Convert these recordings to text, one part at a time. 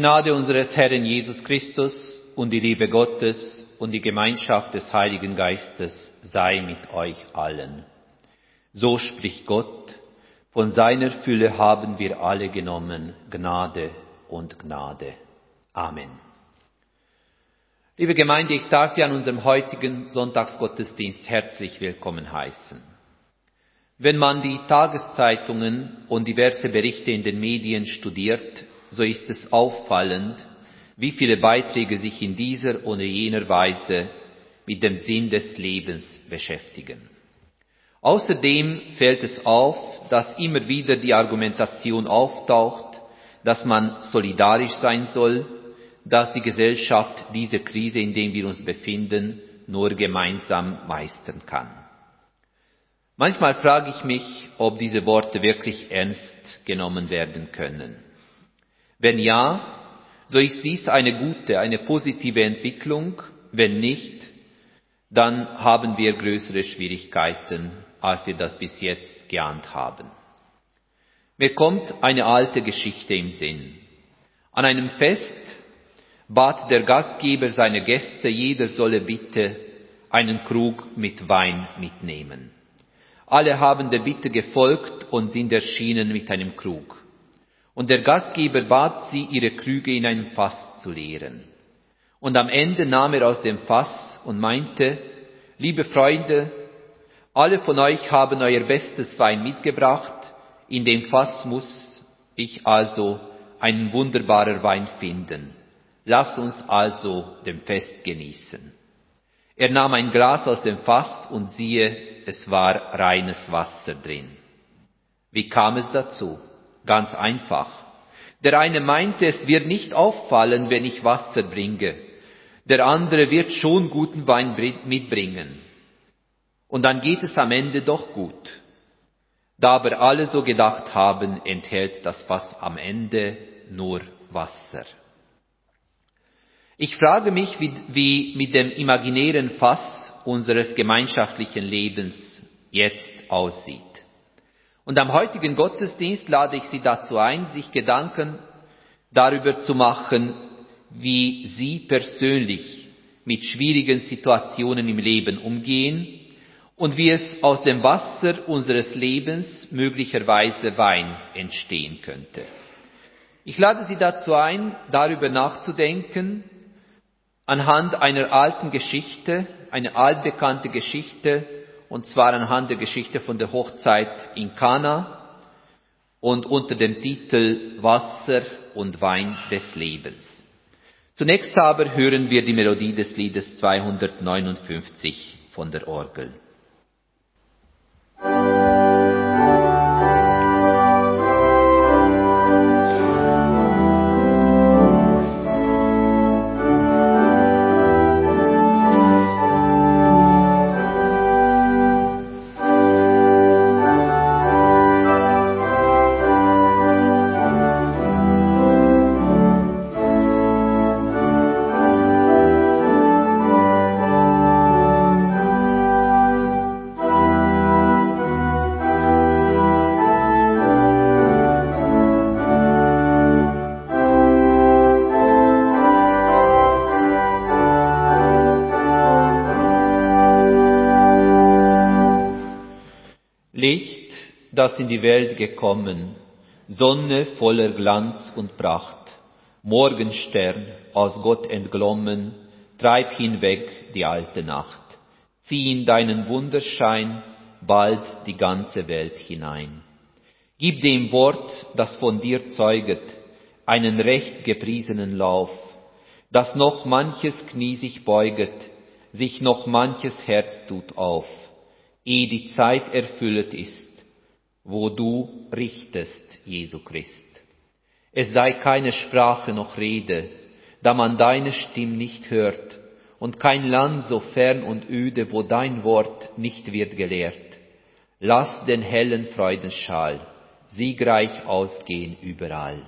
Gnade unseres Herrn Jesus Christus und die Liebe Gottes und die Gemeinschaft des Heiligen Geistes sei mit euch allen. So spricht Gott, von seiner Fülle haben wir alle genommen, Gnade und Gnade. Amen. Liebe Gemeinde, ich darf Sie an unserem heutigen Sonntagsgottesdienst herzlich willkommen heißen. Wenn man die Tageszeitungen und diverse Berichte in den Medien studiert, so ist es auffallend, wie viele Beiträge sich in dieser oder jener Weise mit dem Sinn des Lebens beschäftigen. Außerdem fällt es auf, dass immer wieder die Argumentation auftaucht, dass man solidarisch sein soll, dass die Gesellschaft diese Krise, in der wir uns befinden, nur gemeinsam meistern kann. Manchmal frage ich mich, ob diese Worte wirklich ernst genommen werden können. Wenn ja, so ist dies eine gute, eine positive Entwicklung. Wenn nicht, dann haben wir größere Schwierigkeiten, als wir das bis jetzt geahnt haben. Mir kommt eine alte Geschichte im Sinn. An einem Fest bat der Gastgeber seine Gäste, jeder solle bitte einen Krug mit Wein mitnehmen. Alle haben der Bitte gefolgt und sind erschienen mit einem Krug und der Gastgeber bat sie, ihre Krüge in ein Fass zu leeren. Und am Ende nahm er aus dem Fass und meinte, liebe Freunde, alle von euch haben euer bestes Wein mitgebracht, in dem Fass muss ich also einen wunderbarer Wein finden. Lass uns also dem Fest genießen. Er nahm ein Glas aus dem Fass und siehe, es war reines Wasser drin. Wie kam es dazu? Ganz einfach. Der eine meinte, es wird nicht auffallen, wenn ich Wasser bringe. Der andere wird schon guten Wein mitbringen. Und dann geht es am Ende doch gut. Da aber alle so gedacht haben, enthält das Fass am Ende nur Wasser. Ich frage mich, wie, wie mit dem imaginären Fass unseres gemeinschaftlichen Lebens jetzt aussieht. Und am heutigen Gottesdienst lade ich Sie dazu ein, sich Gedanken darüber zu machen, wie Sie persönlich mit schwierigen Situationen im Leben umgehen und wie es aus dem Wasser unseres Lebens möglicherweise Wein entstehen könnte. Ich lade Sie dazu ein, darüber nachzudenken, anhand einer alten Geschichte, eine altbekannte Geschichte, und zwar anhand der Geschichte von der Hochzeit in Kana und unter dem Titel Wasser und Wein des Lebens. Zunächst aber hören wir die Melodie des Liedes 259 von der Orgel. Das in die Welt gekommen, Sonne voller Glanz und Pracht, Morgenstern aus Gott entglommen, treib hinweg die alte Nacht, zieh in deinen Wunderschein bald die ganze Welt hinein. Gib dem Wort, das von dir zeuget, einen recht gepriesenen Lauf, dass noch manches Knie sich beuget, sich noch manches Herz tut auf, ehe die Zeit erfüllet ist, wo du richtest, Jesu Christ. Es sei keine Sprache noch Rede, da man deine Stimme nicht hört, und kein Land so fern und öde, wo dein Wort nicht wird gelehrt. Lass den hellen Freudenschal siegreich ausgehen überall.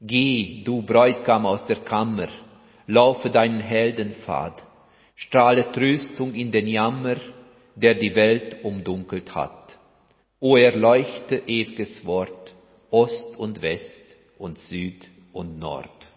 Geh, du Bräutigam aus der Kammer, laufe deinen Heldenpfad, strahle Tröstung in den Jammer, der die Welt umdunkelt hat. O erleuchte ewiges Wort, Ost und West und Süd und Nord.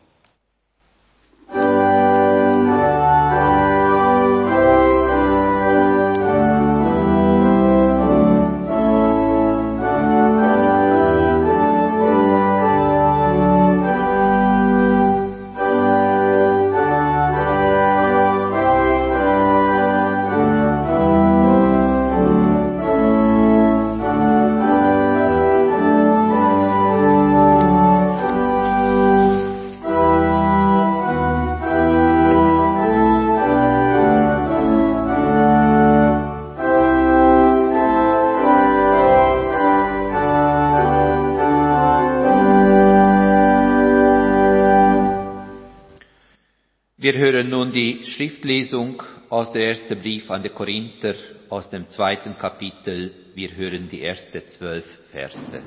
Wir hören nun die Schriftlesung aus der ersten Brief an die Korinther aus dem zweiten Kapitel. Wir hören die ersten zwölf Verse.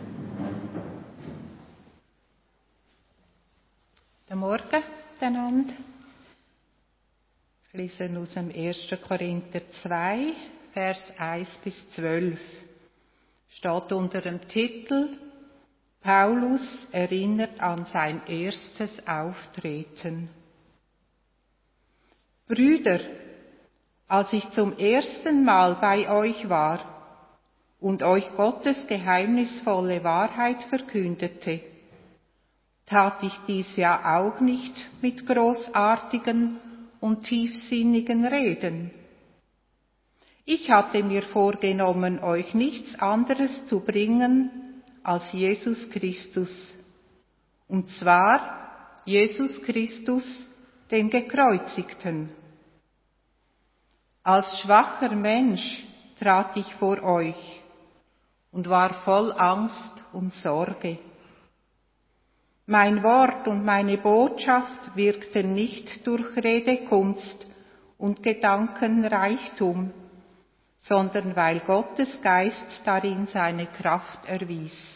Guten Morgen miteinander. Ich lese aus dem 1. Korinther 2, Vers 1 bis 12. Steht unter dem Titel Paulus erinnert an sein erstes Auftreten. Brüder, als ich zum ersten Mal bei euch war und euch Gottes geheimnisvolle Wahrheit verkündete, tat ich dies ja auch nicht mit großartigen und tiefsinnigen Reden. Ich hatte mir vorgenommen, euch nichts anderes zu bringen als Jesus Christus. Und zwar Jesus Christus, den Gekreuzigten. Als schwacher Mensch trat ich vor euch und war voll Angst und Sorge. Mein Wort und meine Botschaft wirkten nicht durch Redekunst und Gedankenreichtum, sondern weil Gottes Geist darin seine Kraft erwies.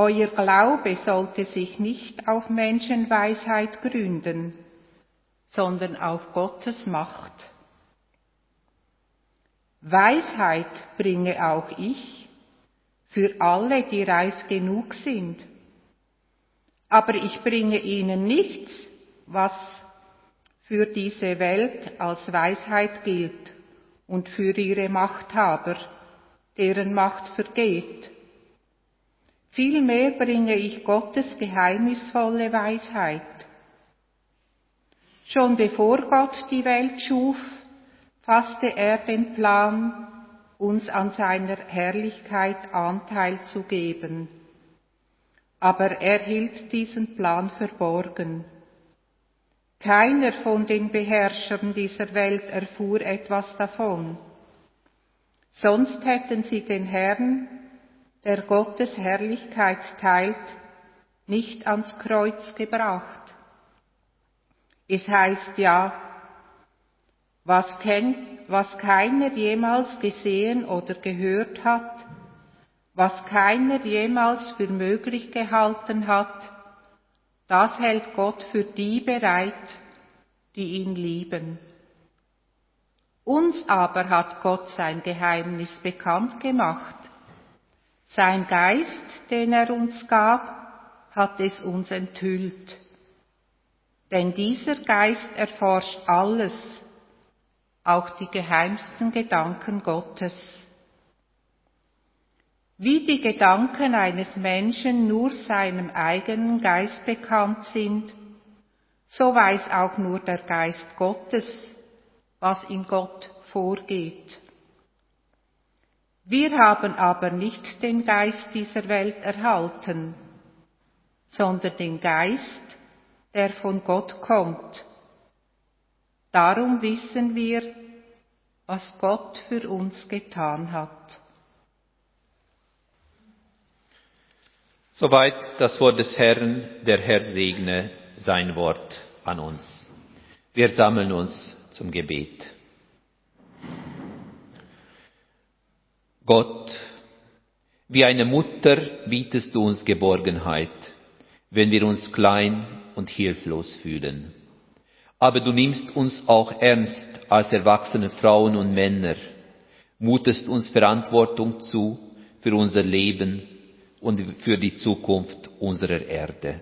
Euer Glaube sollte sich nicht auf Menschenweisheit gründen, sondern auf Gottes Macht. Weisheit bringe auch ich für alle, die reif genug sind. Aber ich bringe ihnen nichts, was für diese Welt als Weisheit gilt und für ihre Machthaber, deren Macht vergeht. Vielmehr bringe ich Gottes geheimnisvolle Weisheit. Schon bevor Gott die Welt schuf, fasste er den Plan, uns an seiner Herrlichkeit Anteil zu geben. Aber er hielt diesen Plan verborgen. Keiner von den Beherrschern dieser Welt erfuhr etwas davon. Sonst hätten sie den Herrn, der Gottes Herrlichkeit teilt, nicht ans Kreuz gebracht. Es heißt ja, was, kennt, was keiner jemals gesehen oder gehört hat, was keiner jemals für möglich gehalten hat, das hält Gott für die bereit, die ihn lieben. Uns aber hat Gott sein Geheimnis bekannt gemacht. Sein Geist, den er uns gab, hat es uns enthüllt. Denn dieser Geist erforscht alles, auch die geheimsten Gedanken Gottes. Wie die Gedanken eines Menschen nur seinem eigenen Geist bekannt sind, so weiß auch nur der Geist Gottes, was in Gott vorgeht. Wir haben aber nicht den Geist dieser Welt erhalten, sondern den Geist, der von Gott kommt. Darum wissen wir, was Gott für uns getan hat. Soweit das Wort des Herrn, der Herr segne sein Wort an uns. Wir sammeln uns zum Gebet. Gott, wie eine Mutter bietest du uns Geborgenheit, wenn wir uns klein und hilflos fühlen. Aber du nimmst uns auch ernst als erwachsene Frauen und Männer, mutest uns Verantwortung zu für unser Leben, und für die Zukunft unserer Erde.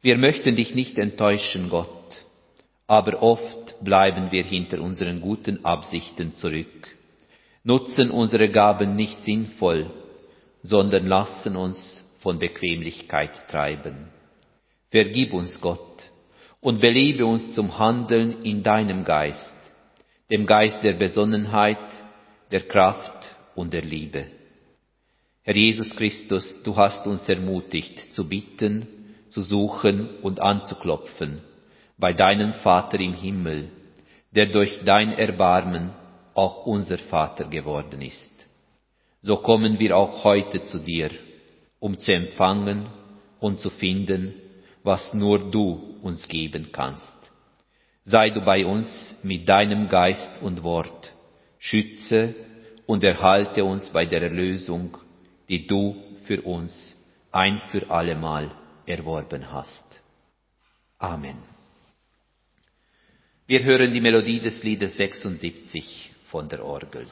Wir möchten dich nicht enttäuschen, Gott, aber oft bleiben wir hinter unseren guten Absichten zurück, nutzen unsere Gaben nicht sinnvoll, sondern lassen uns von Bequemlichkeit treiben. Vergib uns, Gott, und belebe uns zum Handeln in deinem Geist, dem Geist der Besonnenheit, der Kraft und der Liebe. Herr Jesus Christus, du hast uns ermutigt zu bitten, zu suchen und anzuklopfen bei deinem Vater im Himmel, der durch dein Erbarmen auch unser Vater geworden ist. So kommen wir auch heute zu dir, um zu empfangen und zu finden, was nur du uns geben kannst. Sei du bei uns mit deinem Geist und Wort, schütze und erhalte uns bei der Erlösung, die du für uns ein für allemal erworben hast. Amen. Wir hören die Melodie des Liedes 76 von der Orgel.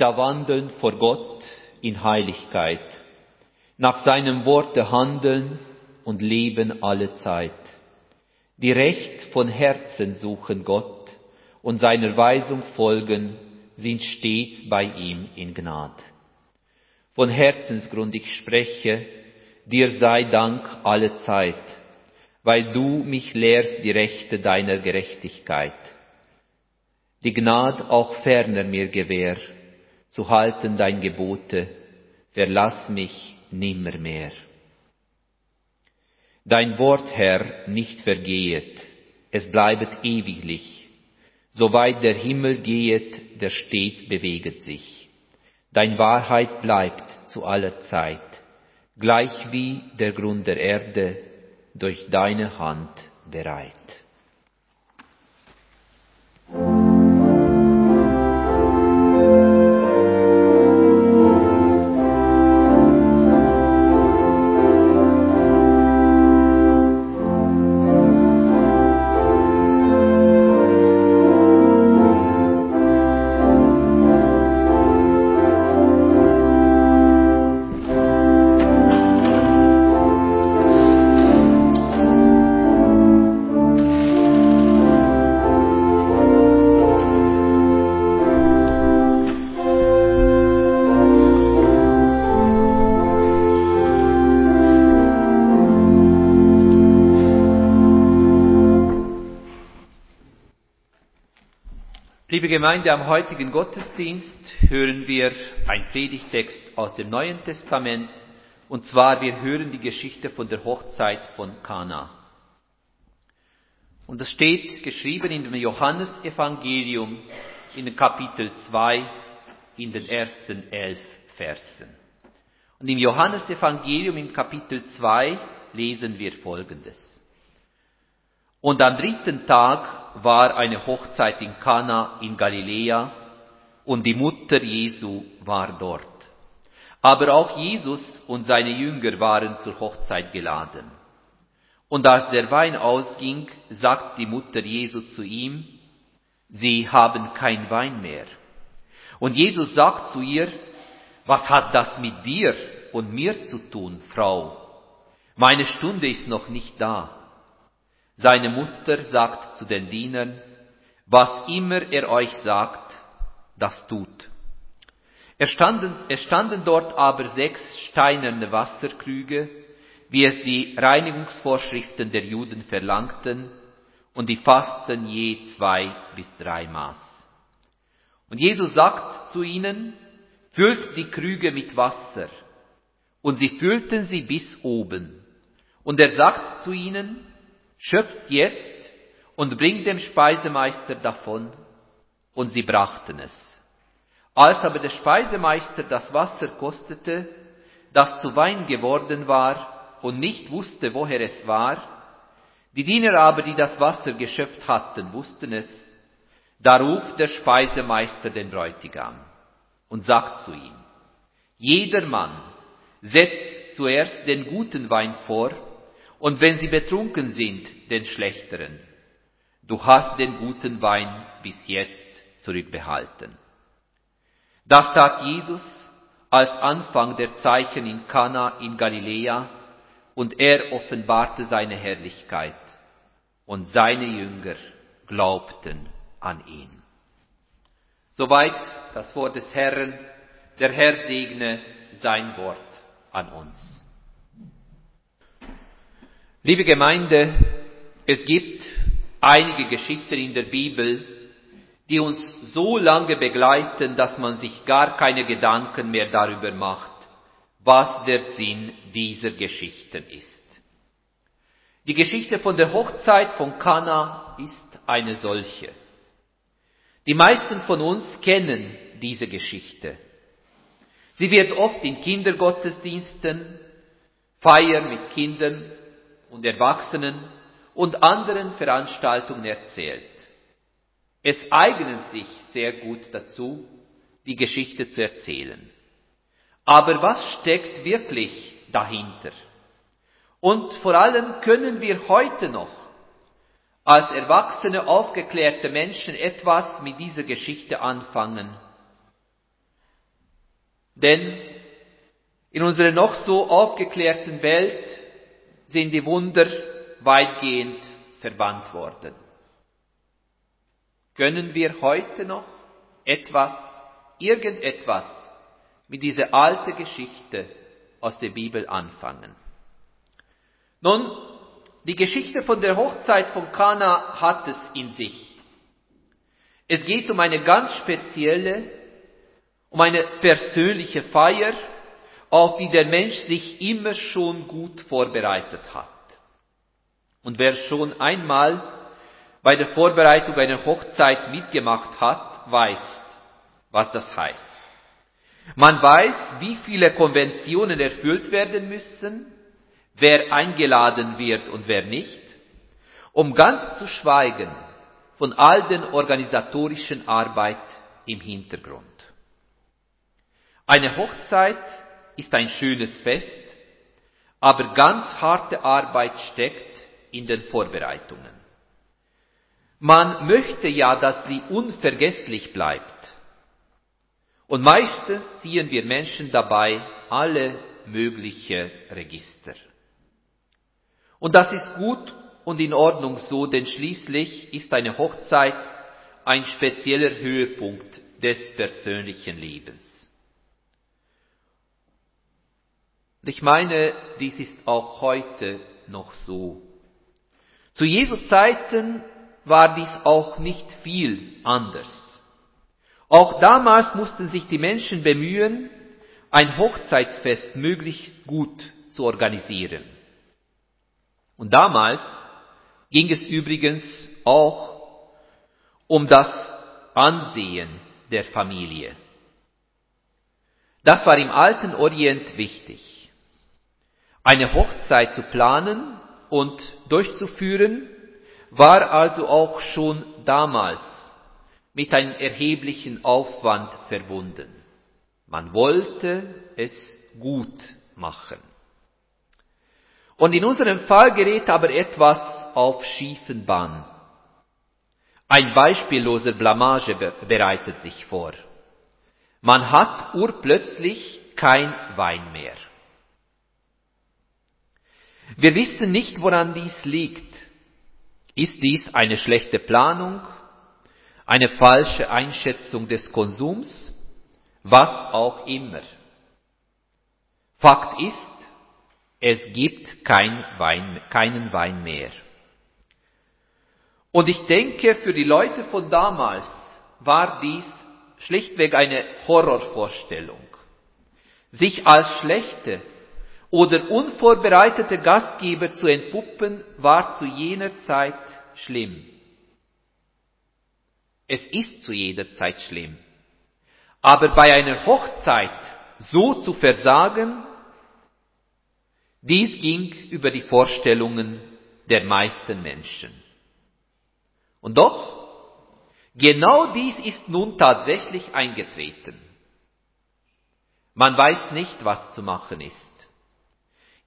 Da wandeln vor Gott in Heiligkeit, nach seinem Worte handeln und leben alle Zeit, die recht von Herzen suchen Gott und seiner Weisung folgen, sind stets bei ihm in Gnad. Von Herzensgrund ich spreche, dir sei Dank alle Zeit, weil du mich lehrst die Rechte deiner Gerechtigkeit. Die Gnad auch ferner mir gewähr, zu halten dein Gebote, verlass mich nimmermehr. Dein Wort, Herr, nicht vergehet, es bleibet ewiglich, soweit der Himmel gehet, der stets beweget sich. Dein Wahrheit bleibt zu aller Zeit, gleich wie der Grund der Erde durch deine Hand bereit. Gemeinde, am heutigen Gottesdienst hören wir ein Predigtext aus dem Neuen Testament, und zwar wir hören die Geschichte von der Hochzeit von Kana. Und es steht geschrieben in dem Johannesevangelium in Kapitel 2 in den ersten elf Versen. Und im Johannesevangelium in Kapitel 2 lesen wir Folgendes. Und am dritten Tag war eine Hochzeit in Kana in Galiläa und die Mutter Jesu war dort. Aber auch Jesus und seine Jünger waren zur Hochzeit geladen. Und als der Wein ausging, sagt die Mutter Jesu zu ihm, Sie haben kein Wein mehr. Und Jesus sagt zu ihr, was hat das mit dir und mir zu tun, Frau? Meine Stunde ist noch nicht da. Seine Mutter sagt zu den Dienern, was immer er euch sagt, das tut. Es standen, es standen dort aber sechs steinerne Wasserkrüge, wie es die Reinigungsvorschriften der Juden verlangten, und die fassten je zwei bis drei Maß. Und Jesus sagt zu ihnen, füllt die Krüge mit Wasser. und sie füllten sie bis oben. Und er sagt zu ihnen, schöpft jetzt und bringt dem Speisemeister davon. Und sie brachten es. Als aber der Speisemeister das Wasser kostete, das zu Wein geworden war und nicht wusste, woher es war, die Diener aber, die das Wasser geschöpft hatten, wussten es, da ruft der Speisemeister den Bräutigam und sagt zu ihm, jeder Mann setzt zuerst den guten Wein vor und wenn sie betrunken sind, den schlechteren. Du hast den guten Wein bis jetzt zurückbehalten. Das tat Jesus als Anfang der Zeichen in Kana in Galiläa und er offenbarte seine Herrlichkeit und seine Jünger glaubten an ihn. Soweit das Wort des Herrn. Der Herr segne sein Wort an uns. Liebe Gemeinde, es gibt einige Geschichten in der Bibel, die uns so lange begleiten, dass man sich gar keine Gedanken mehr darüber macht, was der Sinn dieser Geschichten ist. Die Geschichte von der Hochzeit von Kana ist eine solche. Die meisten von uns kennen diese Geschichte. Sie wird oft in Kindergottesdiensten, Feiern mit Kindern und Erwachsenen und anderen Veranstaltungen erzählt. Es eignet sich sehr gut dazu, die Geschichte zu erzählen. Aber was steckt wirklich dahinter? Und vor allem können wir heute noch als erwachsene, aufgeklärte Menschen etwas mit dieser Geschichte anfangen. Denn in unserer noch so aufgeklärten Welt sind die Wunder weitgehend verbannt worden. Können wir heute noch etwas, irgendetwas mit dieser alten Geschichte aus der Bibel anfangen? Nun, die Geschichte von der Hochzeit von Kana hat es in sich. Es geht um eine ganz spezielle, um eine persönliche Feier, auf die der Mensch sich immer schon gut vorbereitet hat. Und wer schon einmal bei der Vorbereitung einer Hochzeit mitgemacht hat, weiß, was das heißt. Man weiß, wie viele Konventionen erfüllt werden müssen, wer eingeladen wird und wer nicht, um ganz zu schweigen von all den organisatorischen Arbeit im Hintergrund. Eine Hochzeit ist ein schönes Fest, aber ganz harte Arbeit steckt in den Vorbereitungen. Man möchte ja, dass sie unvergesslich bleibt. Und meistens ziehen wir Menschen dabei alle mögliche Register. Und das ist gut und in Ordnung so, denn schließlich ist eine Hochzeit ein spezieller Höhepunkt des persönlichen Lebens. Und ich meine, dies ist auch heute noch so. Zu Jesu Zeiten war dies auch nicht viel anders. Auch damals mussten sich die Menschen bemühen, ein Hochzeitsfest möglichst gut zu organisieren. Und damals ging es übrigens auch um das Ansehen der Familie. Das war im alten Orient wichtig. Eine Hochzeit zu planen und durchzuführen war also auch schon damals mit einem erheblichen Aufwand verbunden. Man wollte es gut machen. Und in unserem Fall gerät aber etwas auf schiefen Bahn. Ein beispielloser Blamage bereitet sich vor. Man hat urplötzlich kein Wein mehr. Wir wissen nicht, woran dies liegt. Ist dies eine schlechte Planung, eine falsche Einschätzung des Konsums, was auch immer. Fakt ist, es gibt kein Wein, keinen Wein mehr. Und ich denke, für die Leute von damals war dies schlichtweg eine Horrorvorstellung. Sich als schlechte oder unvorbereitete Gastgeber zu entpuppen, war zu jener Zeit schlimm. Es ist zu jeder Zeit schlimm. Aber bei einer Hochzeit so zu versagen, dies ging über die Vorstellungen der meisten Menschen. Und doch, genau dies ist nun tatsächlich eingetreten. Man weiß nicht, was zu machen ist.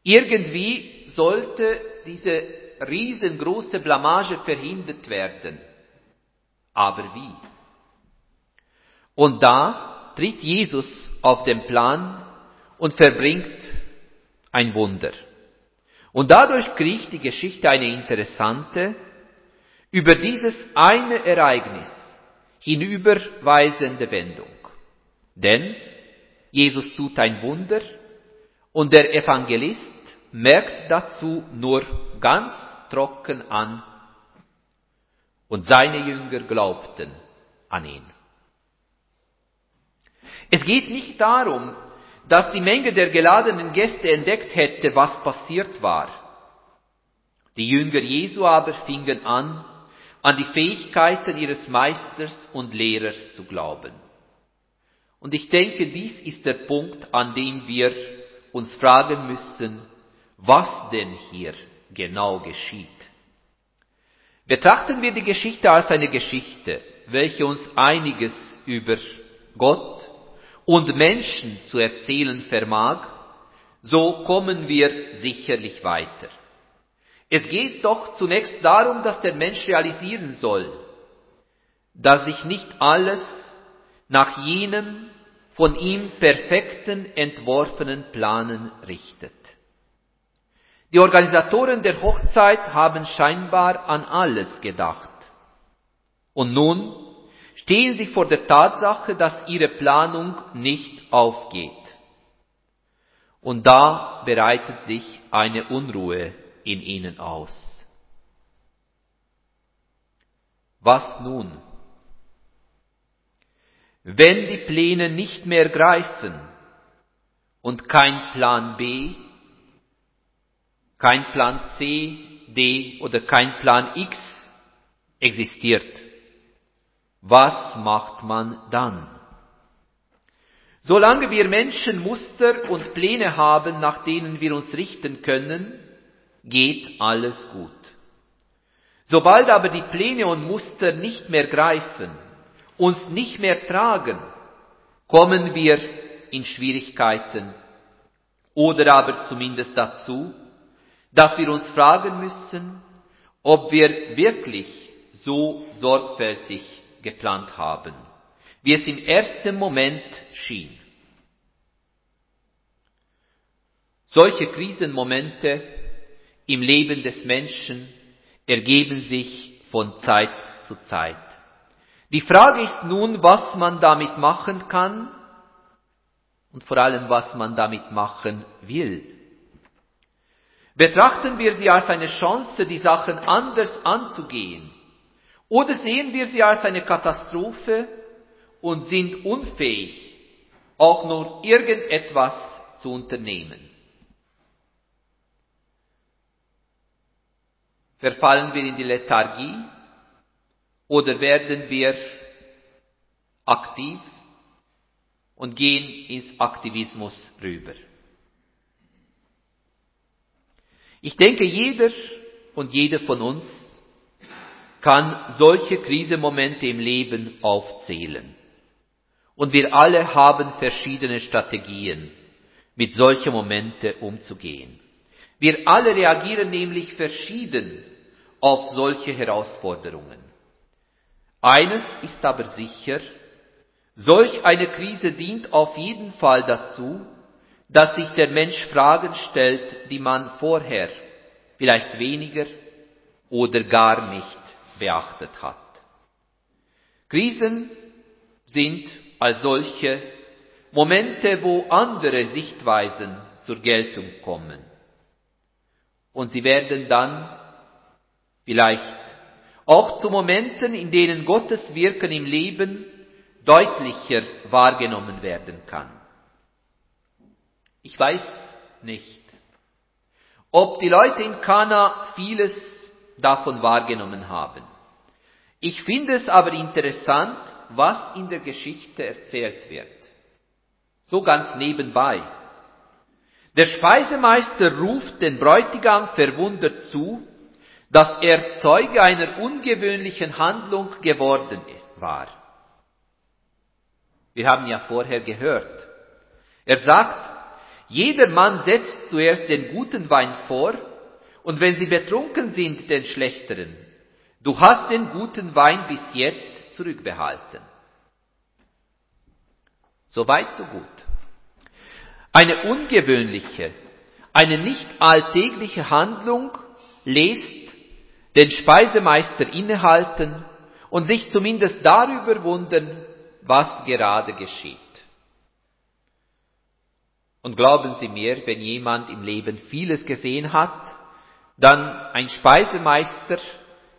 Irgendwie sollte diese riesengroße Blamage verhindert werden. Aber wie? Und da tritt Jesus auf den Plan und verbringt ein Wunder. Und dadurch kriegt die Geschichte eine interessante, über dieses eine Ereignis hinüberweisende Wendung. Denn Jesus tut ein Wunder und der Evangelist merkt dazu nur ganz trocken an, und seine Jünger glaubten an ihn. Es geht nicht darum, dass die Menge der geladenen Gäste entdeckt hätte, was passiert war. Die Jünger Jesu aber fingen an, an die Fähigkeiten ihres Meisters und Lehrers zu glauben. Und ich denke, dies ist der Punkt, an dem wir uns fragen müssen, was denn hier genau geschieht. Betrachten wir die Geschichte als eine Geschichte, welche uns einiges über Gott und Menschen zu erzählen vermag, so kommen wir sicherlich weiter. Es geht doch zunächst darum, dass der Mensch realisieren soll, dass sich nicht alles nach jenem von ihm perfekten entworfenen Planen richtet. Die Organisatoren der Hochzeit haben scheinbar an alles gedacht. Und nun stehen sie vor der Tatsache, dass ihre Planung nicht aufgeht. Und da bereitet sich eine Unruhe in ihnen aus. Was nun? Wenn die Pläne nicht mehr greifen und kein Plan B, kein Plan C, D oder kein Plan X existiert, was macht man dann? Solange wir Menschen Muster und Pläne haben, nach denen wir uns richten können, geht alles gut. Sobald aber die Pläne und Muster nicht mehr greifen, uns nicht mehr tragen, kommen wir in Schwierigkeiten oder aber zumindest dazu, dass wir uns fragen müssen, ob wir wirklich so sorgfältig geplant haben, wie es im ersten Moment schien. Solche Krisenmomente im Leben des Menschen ergeben sich von Zeit zu Zeit. Die Frage ist nun, was man damit machen kann und vor allem, was man damit machen will. Betrachten wir sie als eine Chance, die Sachen anders anzugehen, oder sehen wir sie als eine Katastrophe und sind unfähig, auch nur irgendetwas zu unternehmen? Verfallen wir in die Lethargie oder werden wir aktiv und gehen ins Aktivismus rüber? Ich denke, jeder und jede von uns kann solche Krisenmomente im Leben aufzählen. Und wir alle haben verschiedene Strategien, mit solchen Momenten umzugehen. Wir alle reagieren nämlich verschieden auf solche Herausforderungen. Eines ist aber sicher, solch eine Krise dient auf jeden Fall dazu, dass sich der Mensch Fragen stellt, die man vorher vielleicht weniger oder gar nicht beachtet hat. Krisen sind als solche Momente, wo andere Sichtweisen zur Geltung kommen. Und sie werden dann vielleicht auch zu Momenten, in denen Gottes Wirken im Leben deutlicher wahrgenommen werden kann. Ich weiß nicht, ob die Leute in Kana vieles davon wahrgenommen haben. Ich finde es aber interessant, was in der Geschichte erzählt wird. So ganz nebenbei. Der Speisemeister ruft den Bräutigam verwundert zu, dass er Zeuge einer ungewöhnlichen Handlung geworden ist, war. Wir haben ja vorher gehört. Er sagt, jeder Mann setzt zuerst den guten Wein vor und wenn sie betrunken sind, den schlechteren. Du hast den guten Wein bis jetzt zurückbehalten. So weit, so gut. Eine ungewöhnliche, eine nicht alltägliche Handlung lässt den Speisemeister innehalten und sich zumindest darüber wundern, was gerade geschieht. Und glauben Sie mir, wenn jemand im Leben vieles gesehen hat, dann ein Speisemeister,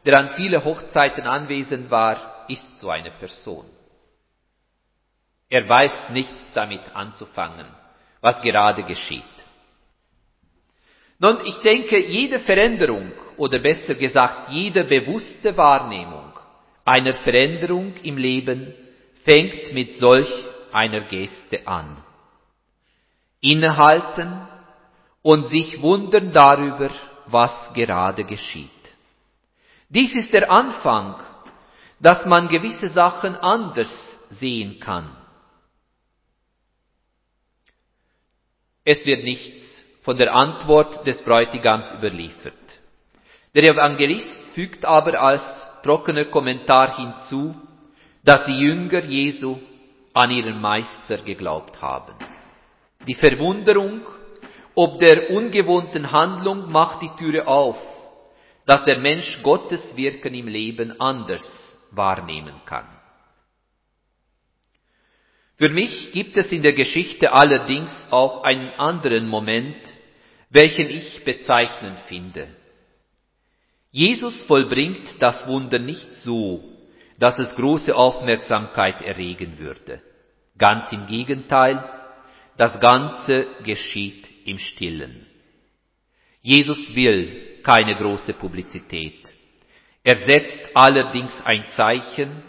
der an viele Hochzeiten anwesend war, ist so eine Person. Er weiß nichts damit anzufangen, was gerade geschieht. Nun, ich denke, jede Veränderung oder besser gesagt jede bewusste Wahrnehmung einer Veränderung im Leben fängt mit solch einer Geste an. Innehalten und sich wundern darüber, was gerade geschieht. Dies ist der Anfang, dass man gewisse Sachen anders sehen kann. Es wird nichts von der Antwort des Bräutigams überliefert. Der Evangelist fügt aber als trockener Kommentar hinzu, dass die Jünger Jesu an ihren Meister geglaubt haben. Die Verwunderung ob der ungewohnten Handlung macht die Türe auf, dass der Mensch Gottes Wirken im Leben anders wahrnehmen kann. Für mich gibt es in der Geschichte allerdings auch einen anderen Moment, welchen ich bezeichnend finde. Jesus vollbringt das Wunder nicht so, dass es große Aufmerksamkeit erregen würde. Ganz im Gegenteil, das Ganze geschieht im Stillen. Jesus will keine große Publizität. Er setzt allerdings ein Zeichen,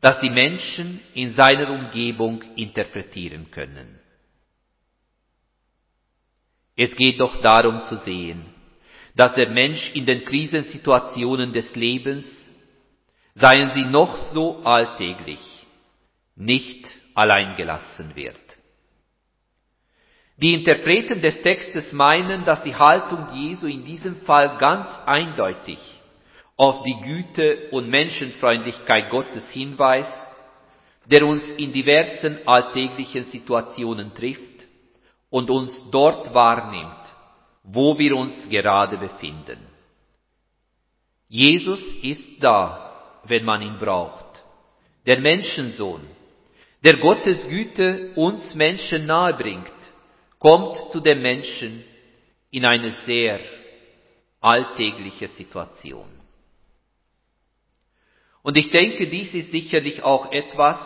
das die Menschen in seiner Umgebung interpretieren können. Es geht doch darum zu sehen, dass der Mensch in den Krisensituationen des Lebens, seien sie noch so alltäglich, nicht allein gelassen wird. Die Interpreten des Textes meinen, dass die Haltung Jesu in diesem Fall ganz eindeutig auf die Güte und Menschenfreundlichkeit Gottes hinweist, der uns in diversen alltäglichen Situationen trifft und uns dort wahrnimmt, wo wir uns gerade befinden. Jesus ist da, wenn man ihn braucht. Der Menschensohn, der Gottes Güte uns Menschen nahebringt, kommt zu dem Menschen in eine sehr alltägliche Situation. Und ich denke, dies ist sicherlich auch etwas,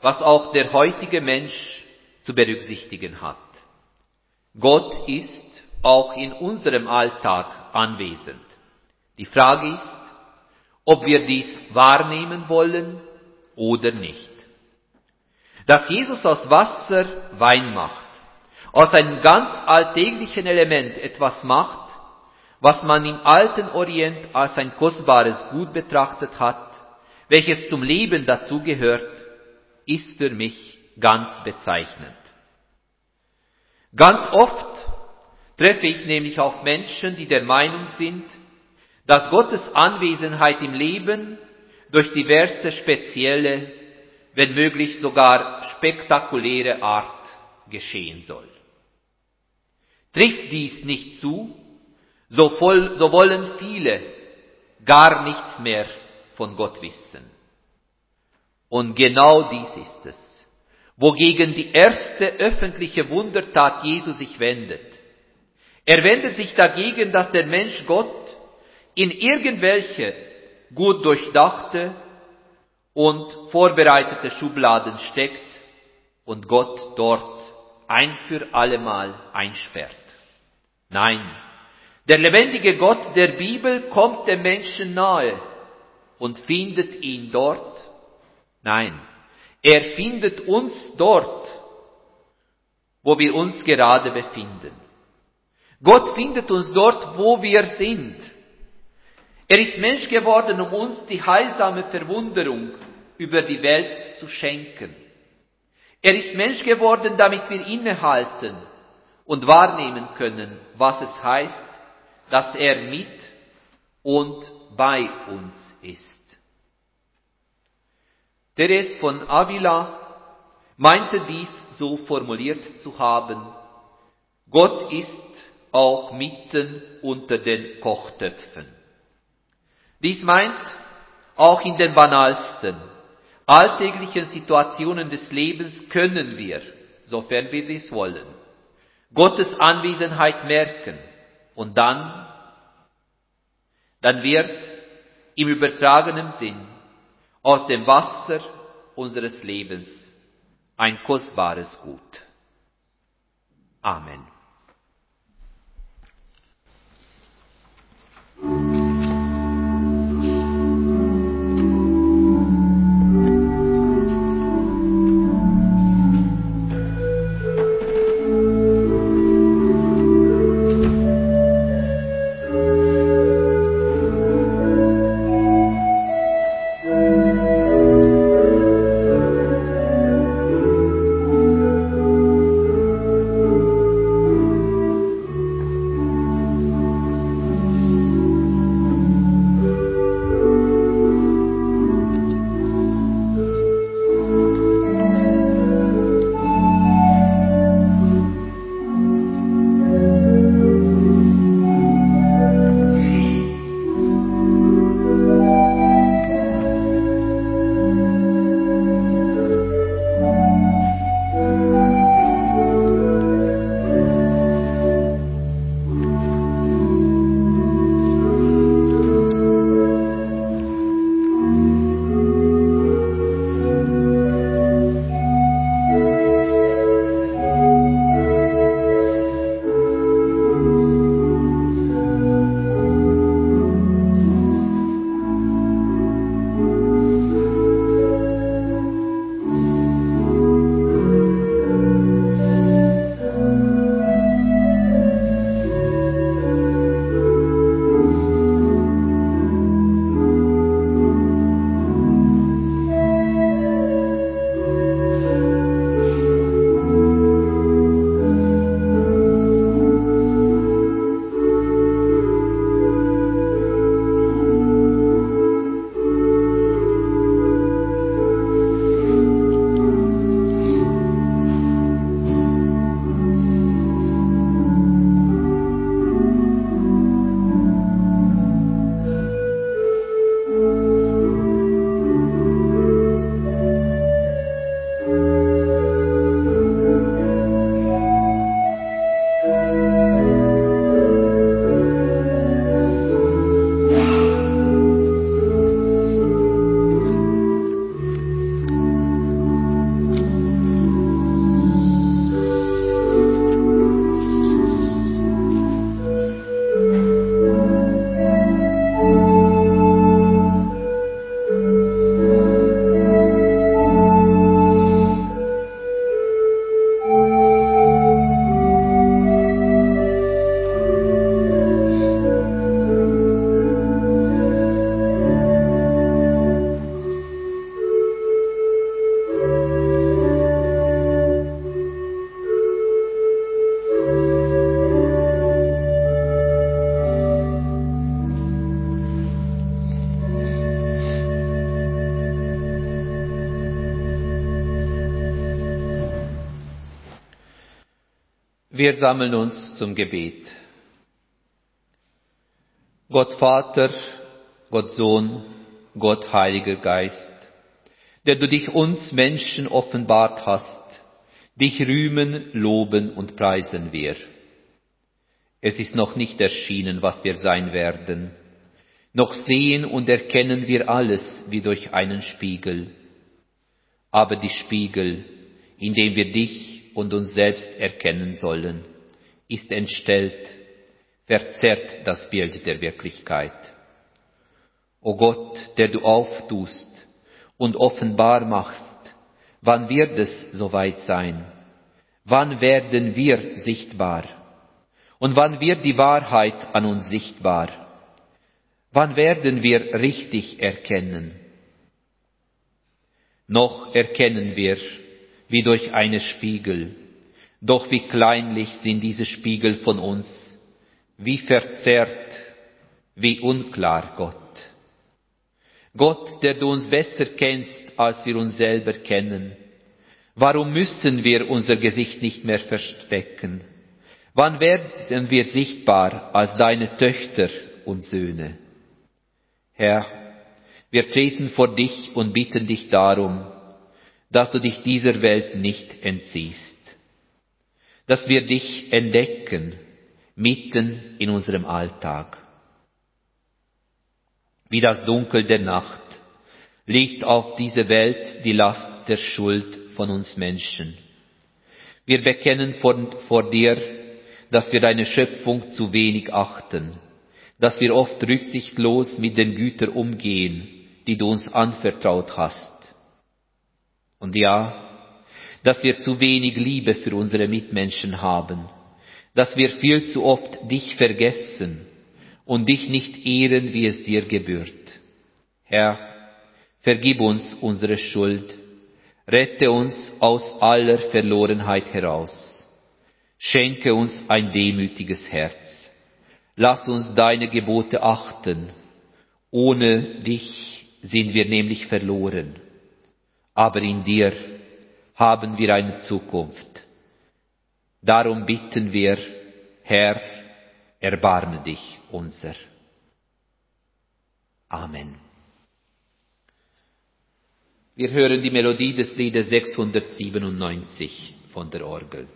was auch der heutige Mensch zu berücksichtigen hat. Gott ist auch in unserem Alltag anwesend. Die Frage ist, ob wir dies wahrnehmen wollen oder nicht. Dass Jesus aus Wasser Wein macht, aus einem ganz alltäglichen Element etwas macht, was man im alten Orient als ein kostbares Gut betrachtet hat, welches zum Leben dazugehört, ist für mich ganz bezeichnend. Ganz oft treffe ich nämlich auf Menschen, die der Meinung sind, dass Gottes Anwesenheit im Leben durch diverse spezielle, wenn möglich sogar spektakuläre Art geschehen soll. Trifft dies nicht zu, so, voll, so wollen viele gar nichts mehr von Gott wissen. Und genau dies ist es, wogegen die erste öffentliche Wundertat Jesu sich wendet. Er wendet sich dagegen, dass der Mensch Gott in irgendwelche gut durchdachte und vorbereitete Schubladen steckt und Gott dort ein für allemal einsperrt. Nein, Der lebendige Gott der Bibel kommt dem Menschen nahe und findet ihn dort. Nein, er findet uns dort, wo wir uns gerade befinden. Gott findet uns dort, wo wir sind. Er ist Mensch geworden, um uns die heilsame Verwunderung über die Welt zu schenken. Er ist Mensch geworden, damit wir innehalten und wahrnehmen können, was es heißt, dass er mit und bei uns ist. Therese von Avila meinte dies so formuliert zu haben, Gott ist auch mitten unter den Kochtöpfen. Dies meint, auch in den banalsten, alltäglichen Situationen des Lebens können wir, sofern wir dies wollen, Gottes Anwesenheit merken und dann, dann wird im übertragenen Sinn aus dem Wasser unseres Lebens ein kostbares Gut. Amen. Wir sammeln uns zum Gebet. Gott Vater, Gott Sohn, Gott Heiliger Geist, der du dich uns Menschen offenbart hast, dich rühmen, loben und preisen wir. Es ist noch nicht erschienen, was wir sein werden. Noch sehen und erkennen wir alles wie durch einen Spiegel. Aber die Spiegel, in dem wir dich und uns selbst erkennen sollen, ist entstellt, verzerrt das Bild der Wirklichkeit. O Gott, der du auftust und offenbar machst, wann wird es soweit sein? Wann werden wir sichtbar? Und wann wird die Wahrheit an uns sichtbar? Wann werden wir richtig erkennen? Noch erkennen wir, wie durch eine Spiegel, doch wie kleinlich sind diese Spiegel von uns, wie verzerrt, wie unklar Gott. Gott, der du uns besser kennst, als wir uns selber kennen. Warum müssen wir unser Gesicht nicht mehr verstecken? Wann werden wir sichtbar als deine Töchter und Söhne? Herr, wir treten vor dich und bitten dich darum, dass du dich dieser Welt nicht entziehst, dass wir dich entdecken mitten in unserem Alltag. Wie das Dunkel der Nacht liegt auf diese Welt die Last der Schuld von uns Menschen. Wir bekennen vor, vor dir, dass wir deine Schöpfung zu wenig achten, dass wir oft rücksichtslos mit den Gütern umgehen, die du uns anvertraut hast. Und ja, dass wir zu wenig Liebe für unsere Mitmenschen haben, dass wir viel zu oft dich vergessen und dich nicht ehren, wie es dir gebührt. Herr, vergib uns unsere Schuld, rette uns aus aller Verlorenheit heraus, schenke uns ein demütiges Herz, lass uns deine Gebote achten, ohne dich sind wir nämlich verloren, aber in dir haben wir eine Zukunft. Darum bitten wir, Herr, erbarme dich unser. Amen. Wir hören die Melodie des Liedes 697 von der Orgel.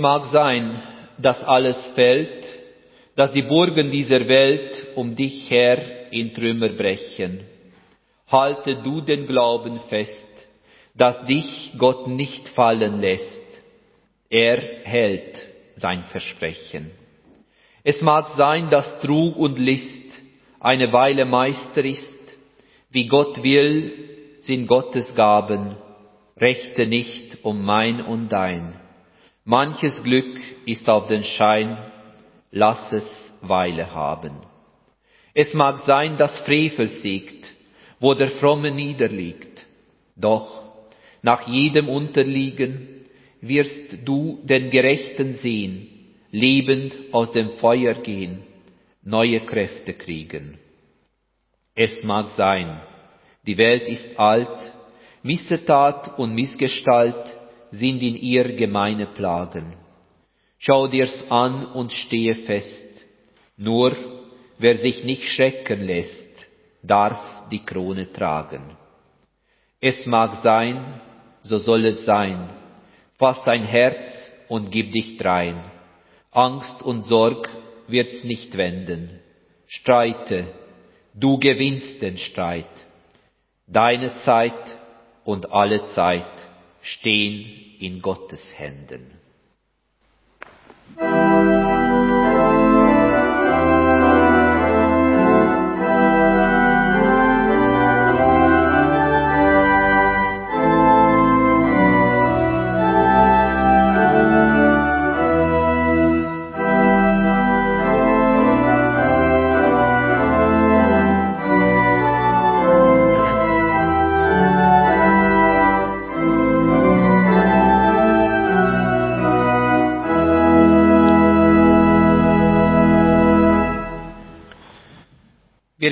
Mag sein, dass alles fällt, dass die Burgen dieser Welt um dich her in Trümmer brechen. Halte du den Glauben fest, dass dich Gott nicht fallen lässt. Er hält sein Versprechen. Es mag sein, dass Trug und List eine Weile Meister ist. Wie Gott will, sind Gottes Gaben. Rechte nicht um mein und dein. Manches Glück ist auf den Schein, lass es Weile haben. Es mag sein, dass Frevel siegt, wo der Fromme niederliegt. Doch nach jedem Unterliegen wirst du den Gerechten sehen, lebend aus dem Feuer gehen, neue Kräfte kriegen. Es mag sein, die Welt ist alt, Missetat und Missgestalt sind in ihr gemeine Plagen. Schau dir's an und stehe fest. Nur wer sich nicht schrecken lässt, darf die Krone tragen. Es mag sein, so soll es sein. Fass dein Herz und gib dich drein. Angst und Sorg wird's nicht wenden. Streite, du gewinnst den Streit. Deine Zeit und alle Zeit stehen in Gottes Händen.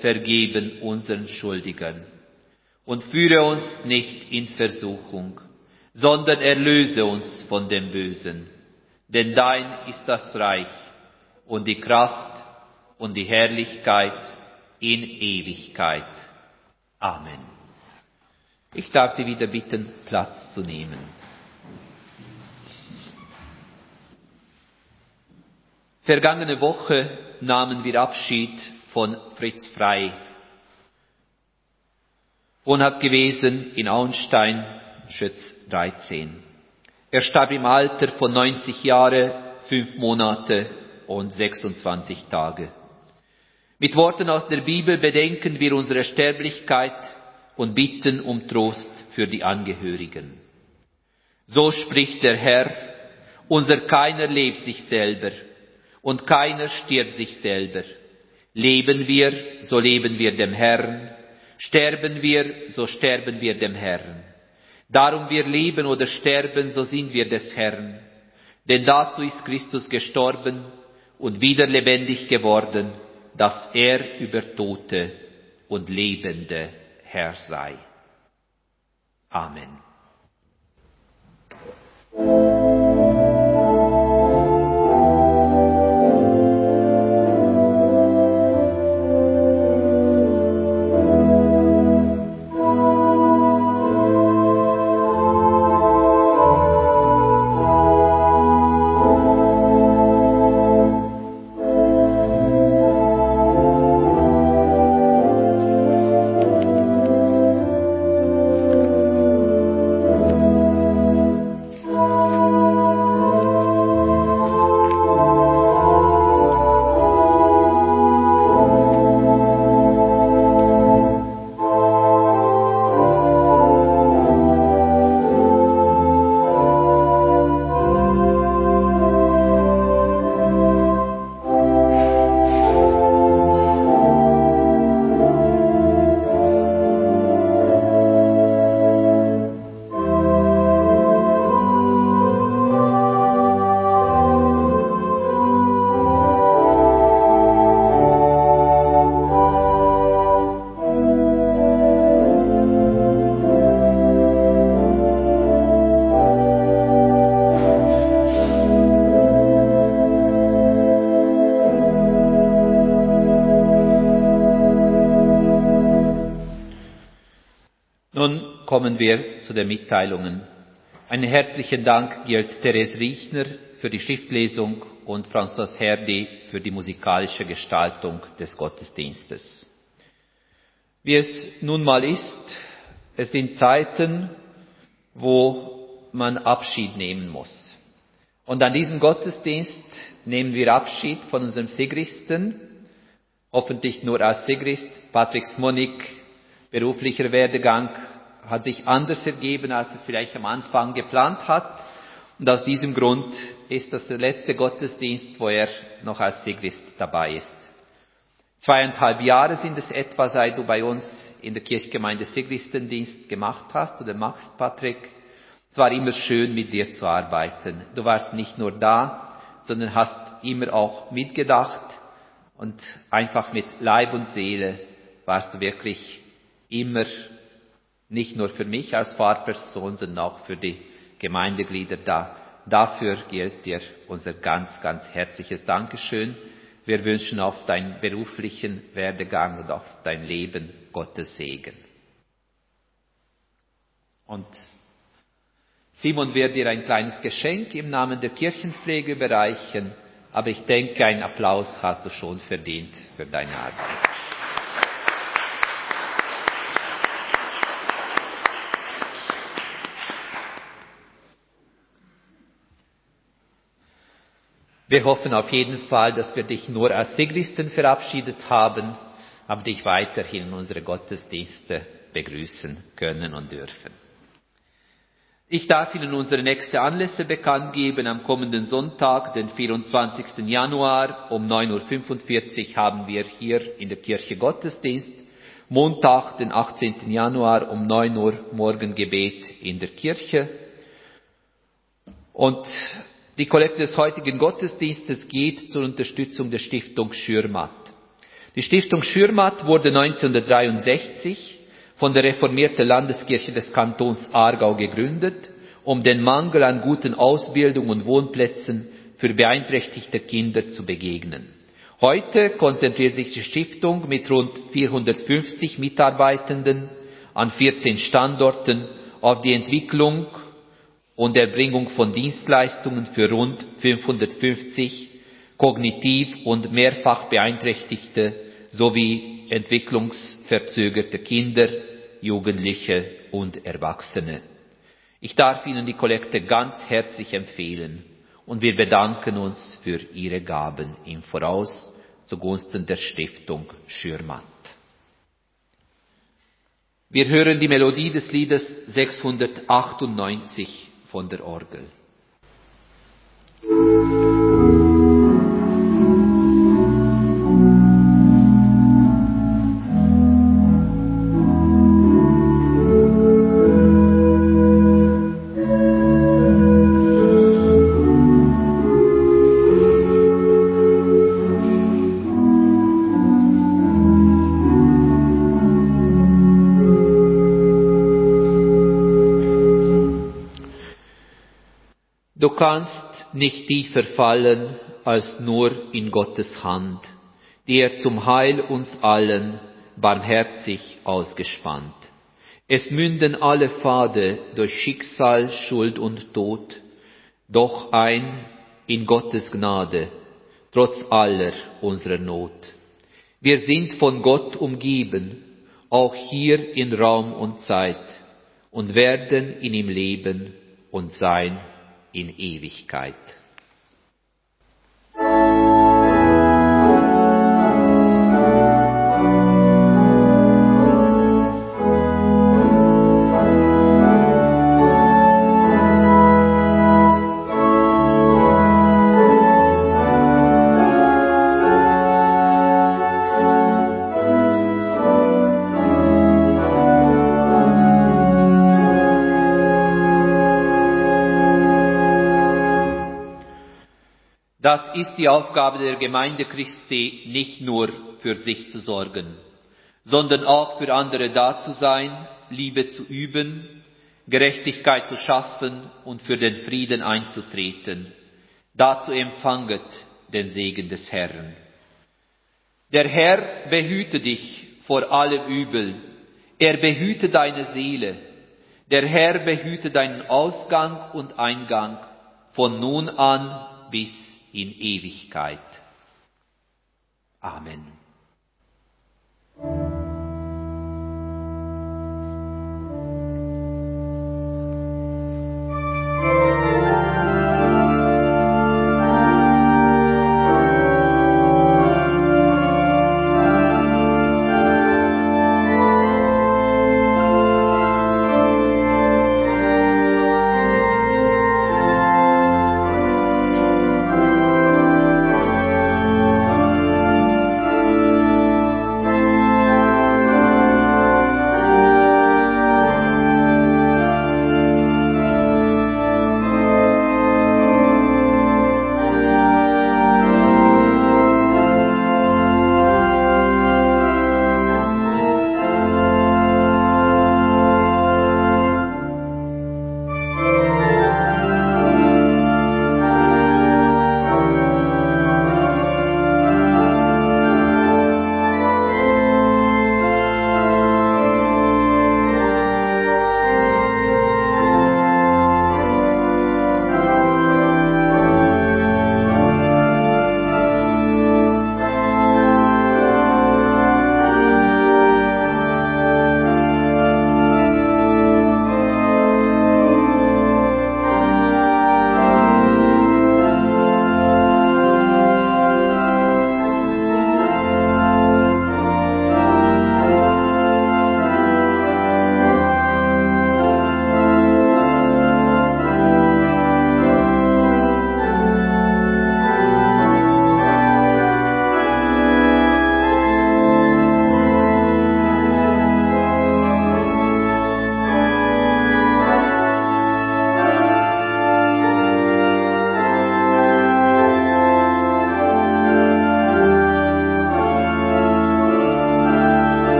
vergeben unseren Schuldigern. Und führe uns nicht in Versuchung, sondern erlöse uns von dem Bösen. Denn dein ist das Reich und die Kraft und die Herrlichkeit in Ewigkeit. Amen. Ich darf Sie wieder bitten, Platz zu nehmen. Vergangene Woche nahmen wir Abschied von Fritz Frei. Wohnhaft gewesen in Auenstein, Schütz 13. Er starb im Alter von 90 Jahre, 5 Monate und 26 Tage. Mit Worten aus der Bibel bedenken wir unsere Sterblichkeit und bitten um Trost für die Angehörigen. So spricht der Herr, unser keiner lebt sich selber und keiner stirbt sich selber. Leben wir, so leben wir dem Herrn, sterben wir, so sterben wir dem Herrn. Darum wir leben oder sterben, so sind wir des Herrn. Denn dazu ist Christus gestorben und wieder lebendig geworden, dass er über Tote und Lebende Herr sei. Amen. Kommen wir zu den Mitteilungen. Einen herzlichen Dank gilt Therese Riechner für die Schriftlesung und François Herdi für die musikalische Gestaltung des Gottesdienstes. Wie es nun mal ist, es sind Zeiten, wo man Abschied nehmen muss. Und an diesem Gottesdienst nehmen wir Abschied von unserem Sigristen, hoffentlich nur als Sigrist, Patrick Smonik, beruflicher Werdegang hat sich anders ergeben, als er vielleicht am Anfang geplant hat. Und aus diesem Grund ist das der letzte Gottesdienst, wo er noch als Sigrist dabei ist. Zweieinhalb Jahre sind es etwa, seit du bei uns in der Kirchgemeinde Sigristendienst gemacht hast oder machst, Patrick. Es war immer schön, mit dir zu arbeiten. Du warst nicht nur da, sondern hast immer auch mitgedacht und einfach mit Leib und Seele warst du wirklich immer nicht nur für mich als Fahrperson, sondern auch für die Gemeindeglieder da. Dafür gilt dir unser ganz, ganz herzliches Dankeschön. Wir wünschen auf deinen beruflichen Werdegang und auf dein Leben Gottes Segen. Und Simon wird dir ein kleines Geschenk im Namen der Kirchenpflege überreichen, aber ich denke, einen Applaus hast du schon verdient für deine Arbeit. Wir hoffen auf jeden Fall, dass wir dich nur als Sigristen verabschiedet haben, haben dich weiterhin in unsere Gottesdienste begrüßen können und dürfen. Ich darf Ihnen unsere nächste Anlässe bekannt geben. Am kommenden Sonntag, den 24. Januar um 9.45 Uhr haben wir hier in der Kirche Gottesdienst. Montag, den 18. Januar um 9 Uhr Morgengebet in der Kirche. Und die Kollekte des heutigen Gottesdienstes geht zur Unterstützung der Stiftung Schürmatt. Die Stiftung Schürmatt wurde 1963 von der reformierten Landeskirche des Kantons Aargau gegründet, um den Mangel an guten Ausbildung und Wohnplätzen für beeinträchtigte Kinder zu begegnen. Heute konzentriert sich die Stiftung mit rund 450 Mitarbeitenden an 14 Standorten auf die Entwicklung und Erbringung von Dienstleistungen für rund 550 kognitiv und mehrfach beeinträchtigte sowie entwicklungsverzögerte Kinder, Jugendliche und Erwachsene. Ich darf Ihnen die Kollekte ganz herzlich empfehlen und wir bedanken uns für Ihre Gaben im Voraus zugunsten der Stiftung Schürmatt. Wir hören die Melodie des Liedes 698 von der Orgel. Kannst nicht tiefer fallen als nur in Gottes Hand, die er zum Heil uns allen barmherzig ausgespannt. Es münden alle Pfade durch Schicksal, Schuld und Tod, doch ein in Gottes Gnade, trotz aller unserer Not. Wir sind von Gott umgeben, auch hier in Raum und Zeit, und werden in ihm leben und sein in Ewigkeit. Das ist die Aufgabe der Gemeinde Christi, nicht nur für sich zu sorgen, sondern auch für andere da zu sein, Liebe zu üben, Gerechtigkeit zu schaffen und für den Frieden einzutreten. Dazu empfanget den Segen des Herrn. Der Herr behüte dich vor allem Übel. Er behüte deine Seele. Der Herr behüte deinen Ausgang und Eingang von nun an bis in Ewigkeit. Amen.